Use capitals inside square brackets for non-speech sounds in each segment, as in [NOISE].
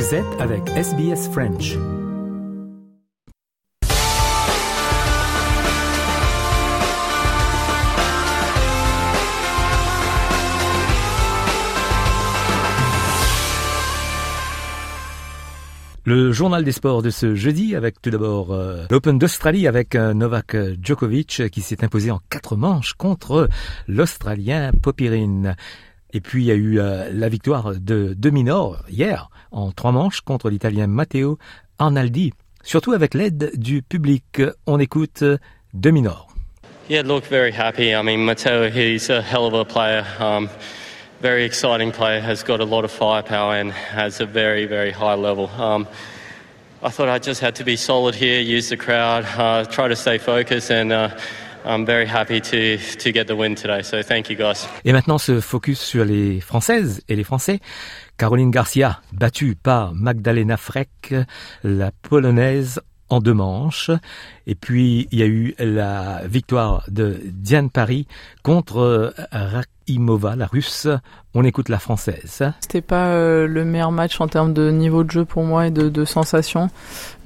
Vous avec SBS French. Le journal des sports de ce jeudi avec tout d'abord euh, l'Open d'Australie avec euh, Novak Djokovic qui s'est imposé en quatre manches contre l'Australien Popirine. Et puis il y a eu euh, la victoire de Dominor hier en trois manches contre l'Italien Matteo Arnaldi. Surtout avec l'aide du public. On écoute Dominor. Yeah, look, very happy. I mean, Matteo, he's a hell of a player. Um, very exciting player, has got a lot of firepower and has a very, very high level. Um, I thought I just had to be solid here, use the crowd, uh, try to stay focused, and uh, I'm very happy to, to get the win today. So thank you guys. Et maintenant, ce focus sur les Françaises et les Français. Caroline Garcia, battue par Magdalena Freck, la Polonaise en deux manches. Et puis, il y a eu la victoire de Diane Paris contre Rakimova, la russe. On écoute la française. C'était pas euh, le meilleur match en termes de niveau de jeu pour moi et de, de sensations.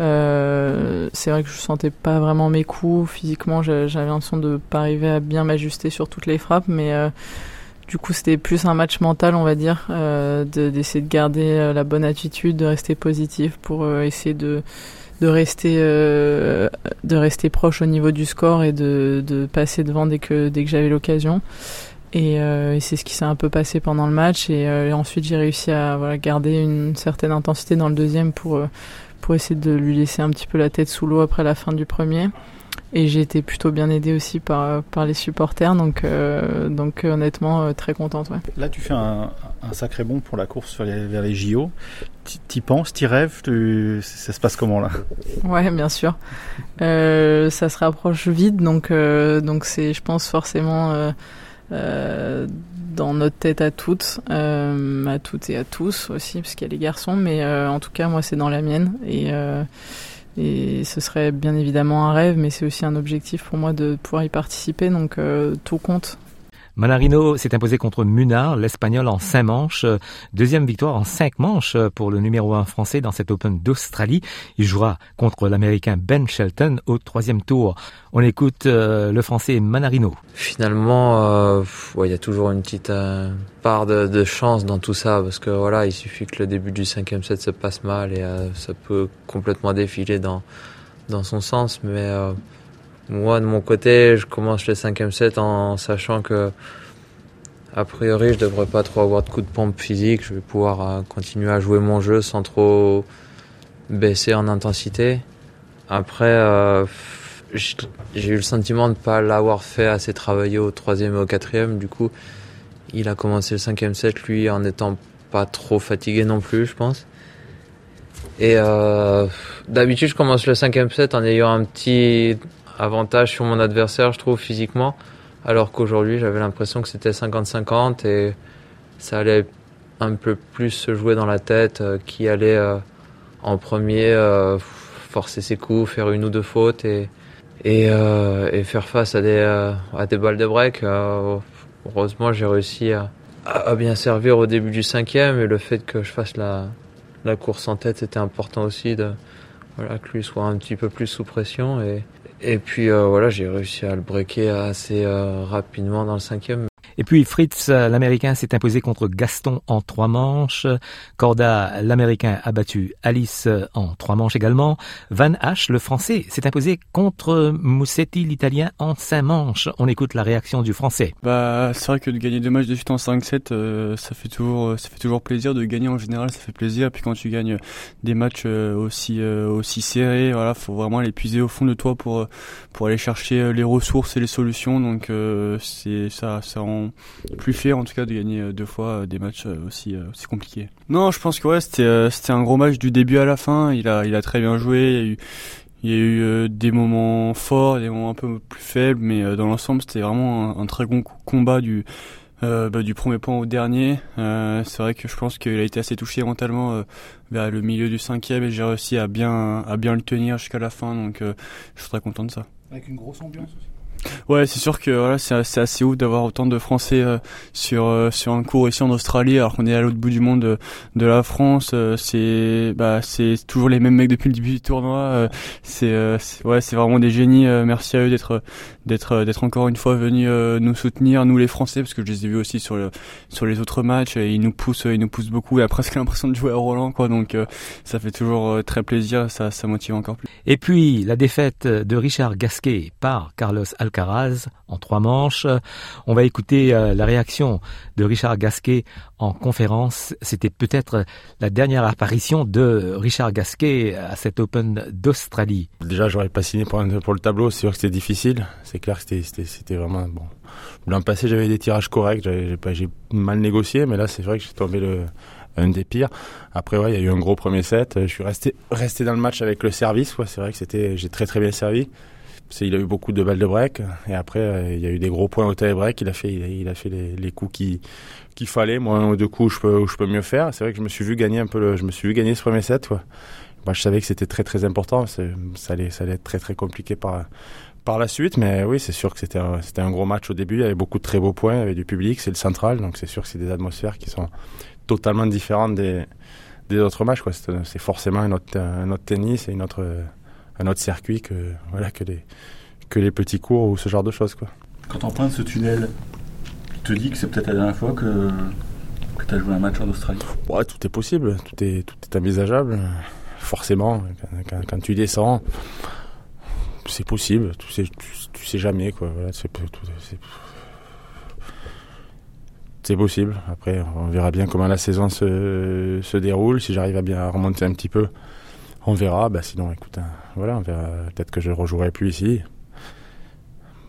Euh, c'est vrai que je sentais pas vraiment mes coups. Physiquement, j'avais l'impression de pas arriver à bien m'ajuster sur toutes les frappes, mais euh, du coup, c'était plus un match mental, on va dire, euh, d'essayer de, garder euh, la bonne attitude, de rester positif pour euh, essayer de de rester euh, de rester proche au niveau du score et de, de passer devant dès que dès que j'avais l'occasion. Et, euh, et c'est ce qui s'est un peu passé pendant le match. Et, euh, et ensuite j'ai réussi à voilà, garder une certaine intensité dans le deuxième pour euh, pour essayer de lui laisser un petit peu la tête sous l'eau après la fin du premier et j'ai été plutôt bien aidée aussi par, par les supporters, donc, euh, donc honnêtement euh, très contente. Ouais. Là, tu fais un, un, sacré bond pour la course vers les, vers les JO. T'y penses, t'y rêves tu... Ça se passe comment là? Ouais, bien sûr. Euh, ça se rapproche vite, donc euh, donc c'est, je pense forcément euh, euh, dans notre tête à toutes, euh, à toutes et à tous aussi, parce qu'il y a les garçons, mais euh, en tout cas moi c'est dans la mienne et euh, et ce serait bien évidemment un rêve, mais c'est aussi un objectif pour moi de pouvoir y participer, donc euh, tout compte. Manarino s'est imposé contre Munar, l'Espagnol en cinq manches. Deuxième victoire en cinq manches pour le numéro un français dans cet Open d'Australie. Il jouera contre l'Américain Ben Shelton au troisième tour. On écoute euh, le français Manarino. Finalement, il euh, y a toujours une petite euh, part de, de, chance dans tout ça parce que voilà, il suffit que le début du cinquième set se passe mal et euh, ça peut complètement défiler dans dans son sens, mais moi, de mon côté, je commence le cinquième set en sachant que, a priori, je devrais pas trop avoir de coups de pompe physique. Je vais pouvoir euh, continuer à jouer mon jeu sans trop baisser en intensité. Après, euh, j'ai eu le sentiment de ne pas l'avoir fait assez travailler au troisième et au quatrième. Du coup, il a commencé le cinquième set, lui, en étant pas trop fatigué non plus, je pense. Et euh, d'habitude, je commence le cinquième set en ayant un petit avantage sur mon adversaire, je trouve, physiquement. Alors qu'aujourd'hui, j'avais l'impression que c'était 50-50 et ça allait un peu plus se jouer dans la tête, euh, qui allait euh, en premier euh, forcer ses coups, faire une ou deux fautes et, et, faire face à des, à des balles de break. heureusement, j'ai réussi à, à, bien servir au début du cinquième et le fait que je fasse la, la course en tête, c'était important aussi de voilà, que lui soit un petit peu plus sous pression et, et puis euh, voilà, j'ai réussi à le breaker assez euh, rapidement dans le cinquième. Et puis Fritz, l'Américain, s'est imposé contre Gaston en trois manches. Corda, l'Américain, a battu Alice en trois manches également. Van Hache, le Français, s'est imposé contre Moussetti, l'Italien, en cinq manches. On écoute la réaction du Français. Bah, c'est vrai que de gagner deux matchs de suite en 5-7, euh, ça fait toujours, ça fait toujours plaisir. De gagner en général, ça fait plaisir. Puis quand tu gagnes des matchs aussi, aussi serrés, voilà, faut vraiment les puiser au fond de toi pour, pour aller chercher les ressources et les solutions. Donc, c'est ça, ça rend plus fier en tout cas de gagner deux fois des matchs aussi, aussi compliqués. Non, je pense que ouais, c'était c'était un gros match du début à la fin. Il a il a très bien joué. Il y a eu euh, des moments forts, des moments un peu plus faibles, mais euh, dans l'ensemble, c'était vraiment un, très bon combat du euh, bah, du premier point au dernier. c'est vrai que je pense qu'il a été assez touché mentalement vers le milieu du cinquième et j'ai réussi à bien à bien le tenir jusqu'à la fin, donc je suis très content de ça. Avec une grosse ambiance aussi. Ouais, c'est sûr que voilà, c'est assez ouf d'avoir autant de Français euh, sur euh, sur un cours ici en Australie, alors qu'on est à l'autre bout du monde de, de la France. Euh, c'est bah c'est toujours les mêmes mecs depuis le début du tournoi. c'est ouais, c'est vraiment des génies. merci à eux d'être d'être d'être encore une fois venus nous soutenir, nous les Français, parce que je les ai vus aussi sur le sur les autres matchs. Et ils nous poussent, ils nous poussent beaucoup. Et a presque [LAUGHS] l'impression de jouer à Roland, quoi. Donc ça fait toujours très plaisir. Ça ça motive encore plus. Et puis la défaite de Richard Gasquet par Carlos Alcaraz en trois manches. On va écouter euh, la réaction de Richard Gasquet en conférence. C'était peut-être la dernière apparition de Richard Gasquet à cet Open d'Australie. Déjà, j'aurais pas signé pour, le tableau. C'est sûr que c'était difficile. C'est clair que c'était vraiment bon. L'an passé, j'avais des tirages corrects. J'ai mal négocié, mais là, c'est vrai que j'ai tombé le un des pires. Après, il y a eu un gros premier set. Je suis resté, resté dans le match avec le service. C'est vrai que c'était, j'ai très très bien servi il a eu beaucoup de balles de break et après euh, il y a eu des gros points au tie break. Il a fait, il a, fait les, coups qui qu'il fallait. Moi, un ou deux coups, je peux, je peux mieux faire. C'est vrai que je me suis vu gagner un peu. je me suis vu gagner ce premier set. Je savais que c'était très très important. Ça allait, ça allait être très très compliqué par par la suite. Mais oui, c'est sûr que c'était un, c'était un gros match au début. Il y avait beaucoup de très beaux points, il y avait du public. C'est le central, donc c'est sûr que c'est des atmosphères qui sont totalement différentes des des autres matchs. C'est, forcément un autre, un autre tennis et une autre un autre circuit que, voilà, que, les, que les petits cours ou ce genre de choses. Quoi. Quand on pointe ce tunnel, tu te dis que c'est peut-être la dernière fois que, que tu as joué un match en Australie? Ouais, Tout est possible, tout est, tout est envisageable. Forcément, quand, tu descends, c'est possible, tu sais, tu, sais jamais. Quoi. Voilà, c'est, c'est possible. Après, on verra bien comment la saison se, se déroule. Si j'arrive à bien remonter un petit peu, on verra. Bah, sinon, écoute, hein, voilà. Peut-être que je rejouerai plus ici.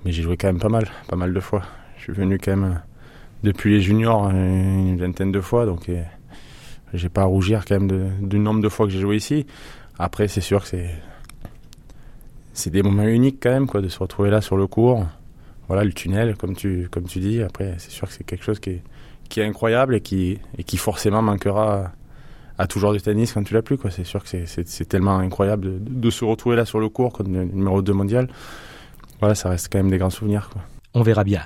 Mais j'ai joué quand même pas mal, pas mal de fois. Je suis venu quand même euh, depuis les juniors une vingtaine de fois, donc euh, j'ai pas à rougir quand même du nombre de fois que j'ai joué ici. Après, c'est sûr que c'est c'est des moments uniques quand même, quoi, de se retrouver là sur le cours. Voilà, le tunnel, comme tu comme tu dis. Après, c'est sûr que c'est quelque chose qui est, qui est incroyable et qui et qui forcément manquera à tout genre de tennis quand tu l'as plus. C'est sûr que c'est tellement incroyable de, se retrouver là sur le cours comme numéro 2 mondial. Voilà, ça reste quand même des grands souvenirs. Quoi. On verra bien.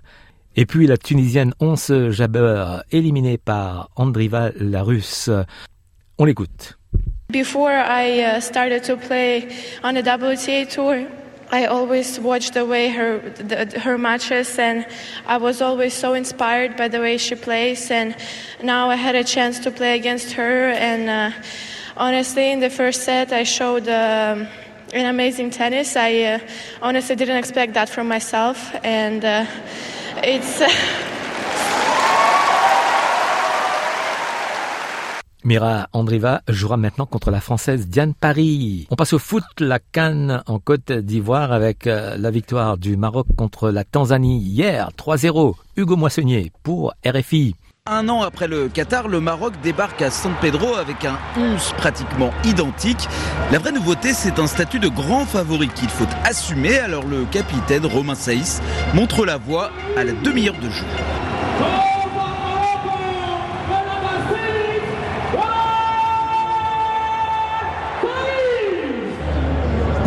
Et puis la Tunisienne Once Jabeur, éliminée par Andriva la Russe. On l'écoute. Before I started to play on the WTA tour, I always watched the way her the, her matches, and I was always so inspired by the way she plays. And now I had a chance to play against her, and uh, honestly, in the first set, I showed. Uh, an amazing tennis. I uh, honestly didn't expect that from myself, and uh, it's [LAUGHS] Mira Andriva jouera maintenant contre la Française Diane Paris. On passe au foot, la Cannes en Côte d'Ivoire avec euh, la victoire du Maroc contre la Tanzanie hier, 3-0. Hugo Moissonnier pour RFI. Un an après le Qatar, le Maroc débarque à San Pedro avec un 11 pratiquement identique. La vraie nouveauté, c'est un statut de grand favori qu'il faut assumer. Alors le capitaine Romain Saïs montre la voie à la demi-heure de jeu.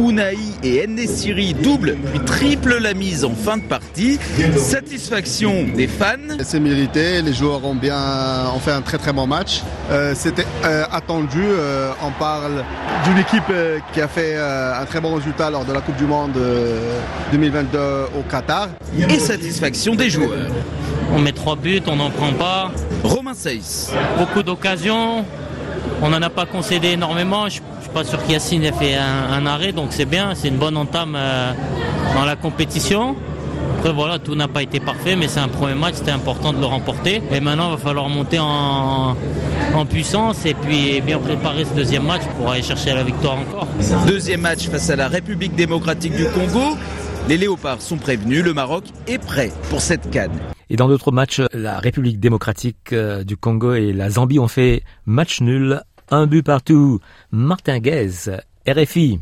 Unai et Nesiri double puis triple la mise en fin de partie. Satisfaction des fans. C'est mérité, les joueurs ont bien ont fait un très très bon match. Euh, c'était euh, attendu, euh, on parle d'une équipe qui a fait un très bon résultat lors de la Coupe du Monde 2022 au Qatar. Et satisfaction des joueurs. On met trois buts, on n'en prend pas. Romain Seyss. Beaucoup d'occasions, on n'en a pas concédé énormément pas sûr qu'Yacine ait fait un, arrêt, donc c'est bien, c'est une bonne entame euh, dans la compétition. Après voilà, tout n'a pas été parfait, mais c'est un premier match, c'était important de le remporter. Et maintenant, il va falloir monter en, puissance et puis bien préparer ce deuxième match pour aller chercher la victoire encore. Deuxième match face à la République démocratique du Congo. Les léopards sont prévenus, le Maroc est prêt pour cette canne. Et dans d'autres matchs, la République démocratique euh, du Congo et la Zambie ont fait match nul un but partout. Martin Guez, RFI.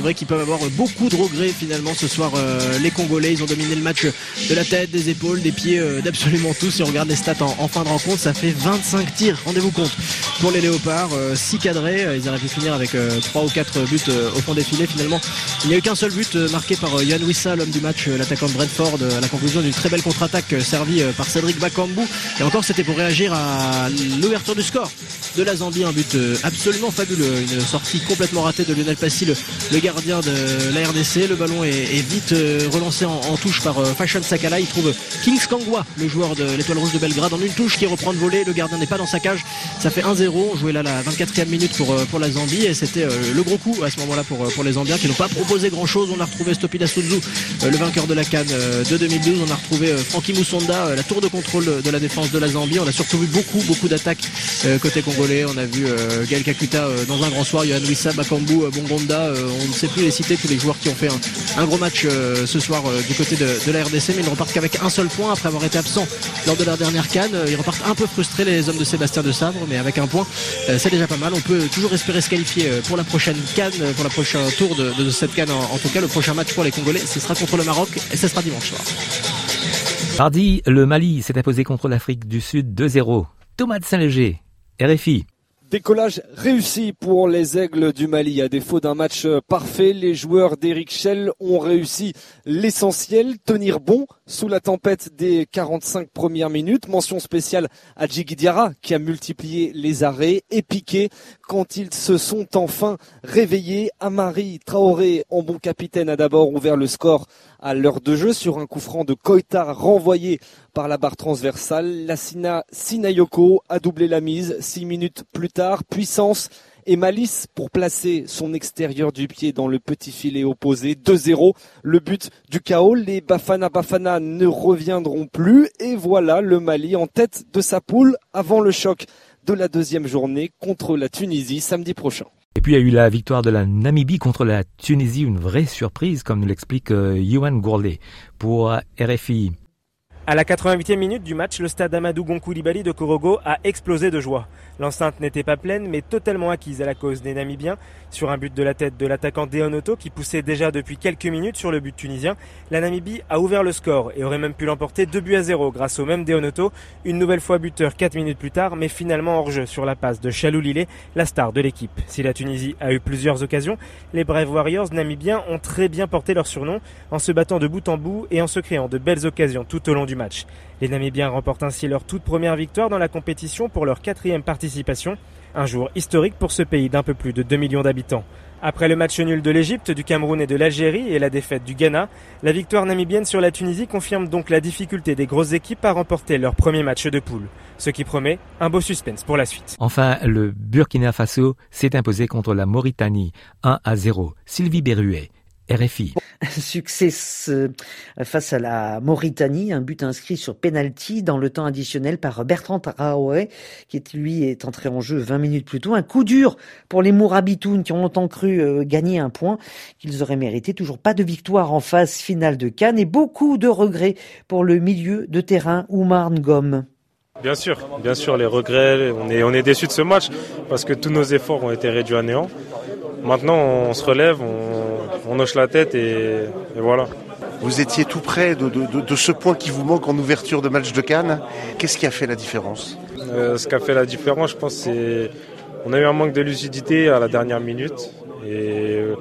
C'est vrai qu'ils peuvent avoir beaucoup de regrets finalement ce soir. Euh, les Congolais, ils ont dominé le match de la tête, des épaules, des pieds, euh, d'absolument tout. Si on regarde les stats en, fin de rencontre, ça fait 25 tirs, rendez-vous compte. Pour les Léopards, 6 euh, cadrés, ils auraient pu finir avec 3 ou 4 buts au fond des filets. Finalement, il n'y a eu qu'un seul but marqué par Yann Wissa, l'homme du match, l'attaquant de Brentford, à la conclusion d'une très belle contre-attaque servie par Cédric Bakambu. Et encore, c'était pour réagir à l'ouverture du score de la Zambie, un but absolument fabuleux, une sortie complètement ratée de Lionel Passy, le, le gardien de la RDC. Le ballon est, vite euh, relancé en, touche par euh, Fashion Sakala. Il trouve Kings Kangwa, le joueur de l'Étoile Rouge de Belgrade, en une touche qui reprend de voler. Le gardien n'est pas dans sa cage. Ça fait 1-0. On jouait là la 24e minute pour, euh, pour la Zambie et c'était le gros coup à ce moment-là pour, pour les Zambiens qui n'ont pas proposé grand-chose. On a retrouvé Stopida Suzu, le vainqueur de la Cannes de 2012. On a retrouvé Frankie Moussonda, la tour de contrôle de la défense de la Zambie. On a surtout vu beaucoup, beaucoup d'attaques côté congolais. On a vu Gaël Kakuta dans un grand soir, Yohan Wissa, Bakambu, Bongonda. On ne sait plus les citer tous les joueurs qui ont fait un, gros match euh, ce soir euh, du côté de, la RDC, mais ils ne repartent qu'avec un seul point après avoir été absents lors de leur dernière canne. Ils repartent un peu frustrés les hommes de Sébastien de Sabre, mais avec un point, euh, c'est déjà pas mal. On peut toujours espérer se qualifier pour la prochaine canne, pour la prochain tour de, cette canne. En, tout cas, le prochain match pour les Congolais, ce sera contre le Maroc et ce sera dimanche soir. Mardi, le Mali s'est imposé contre l'Afrique du Sud 2-0. Thomas de Saint-Léger, RFI. Décollage réussi pour les Aigles du Mali. À défaut d'un match parfait, les joueurs d'Eric Schell ont réussi l'essentiel, tenir bon sous la tempête des 45 premières minutes. Mention spéciale à Djigui qui a multiplié les arrêts et piqué quand ils se sont enfin réveillés. Amari Traoré, en bon capitaine, a d'abord ouvert le score à l'heure de jeu sur un coup franc de Koita renvoyé par la barre transversale. Lassina Sinayoko a doublé la mise six minutes plus tard. Puissance et malice pour placer son extérieur du pied dans le petit filet opposé. 2-0, le but du chaos. Les Bafana Bafana ne reviendront plus et voilà le Mali en tête de sa poule avant le choc de la deuxième journée contre la Tunisie samedi prochain. Et puis il y a eu la victoire de la Namibie contre la Tunisie, une vraie surprise comme nous l'explique euh, Yohan Gourlet pour RFI. À la 88e minute du match, le stade Amadou Gonkou-Libali de Korogo a explosé de joie. L'enceinte n'était pas pleine, mais totalement acquise à la cause des Namibiens. Sur un but de la tête de l'attaquant Deonoto, qui poussait déjà depuis quelques minutes sur le but tunisien, la Namibie a ouvert le score et aurait même pu l'emporter 2 buts à 0 grâce au même Deonoto, une nouvelle fois buteur 4 minutes plus tard, mais finalement hors jeu sur la passe de Chalou Lillet, la star de l'équipe. Si la Tunisie a eu plusieurs occasions, les Brave Warriors namibiens ont très bien porté leur surnom en se battant de bout en bout et en se créant de belles occasions tout au long du Les Namibiens remportent ainsi leur toute première victoire dans la compétition pour leur quatrième participation, un jour historique pour ce pays d'un peu plus de 2 millions d'habitants. Après le match nul de l'Égypte, du Cameroun et de l'Algérie et la défaite du Ghana, la victoire namibienne sur la Tunisie confirme donc la difficulté des grosses équipes à remporter leur premier match de poule, ce qui promet un beau suspense pour la suite. Enfin, le Burkina Faso s'est imposé contre la Mauritanie 1 à 0. Sylvie Berruet. RFI. [LAUGHS] Succès face à la Mauritanie, un but inscrit sur penalty dans le temps additionnel par Bertrand Traoré, qui est, lui est entré en jeu 20 minutes plus tôt. Un coup dur pour les Mourabitoun qui ont longtemps cru euh, gagner un point qu'ils auraient mérité. Toujours pas de victoire en phase finale de Cannes et beaucoup de regrets pour le milieu de terrain Oumar Ngom. Bien sûr, bien sûr, les regrets, on est, on est déçus de ce match parce que tous nos efforts ont été réduits à néant. Maintenant, on se relève, on, hoche la tête et, voilà. Vous étiez tout près de, ce point qui vous manque en ouverture de match de Cannes. Qu'est-ce qui a fait la différence euh, Ce qui a fait la différence, je pense, c'est on a eu un manque de lucidité à la dernière minute. Et euh,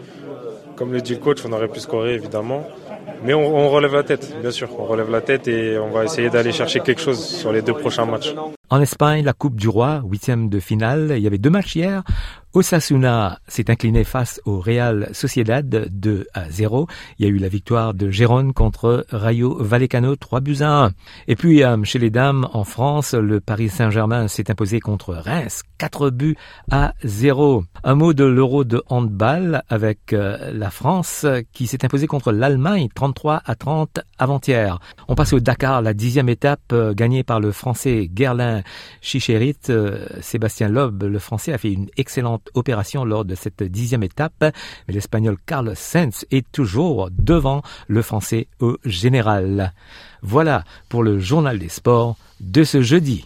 comme le dit le coach, on aurait pu scorer évidemment. Mais on, relève la tête, bien sûr. On relève la tête et on va essayer d'aller chercher quelque chose sur les deux prochains matchs. En Espagne, la Coupe du Roi, huitième de finale. Il y avait deux matchs hier. Osasuna s'est incliné face au Real Sociedad 2 à 0. Il y a eu la victoire de Gérone contre Rayo Vallecano 3 buts à 1. Et puis euh, chez les dames en France, le Paris Saint-Germain s'est imposé contre Reims 4 buts à 0. Un mot de l'Euro de handball avec euh, la France qui s'est imposée contre l'Allemagne 33 à 30 avant-hier. On passe au Dakar, la dixième étape euh, gagnée par le Français Gerlin Chicherit. Sébastien Loeb, le Français, a fait une excellente opération lors de cette dixième étape, mais l'Espagnol Carlos Sainz est toujours devant le Français au général. Voilà pour le journal des sports de ce jeudi.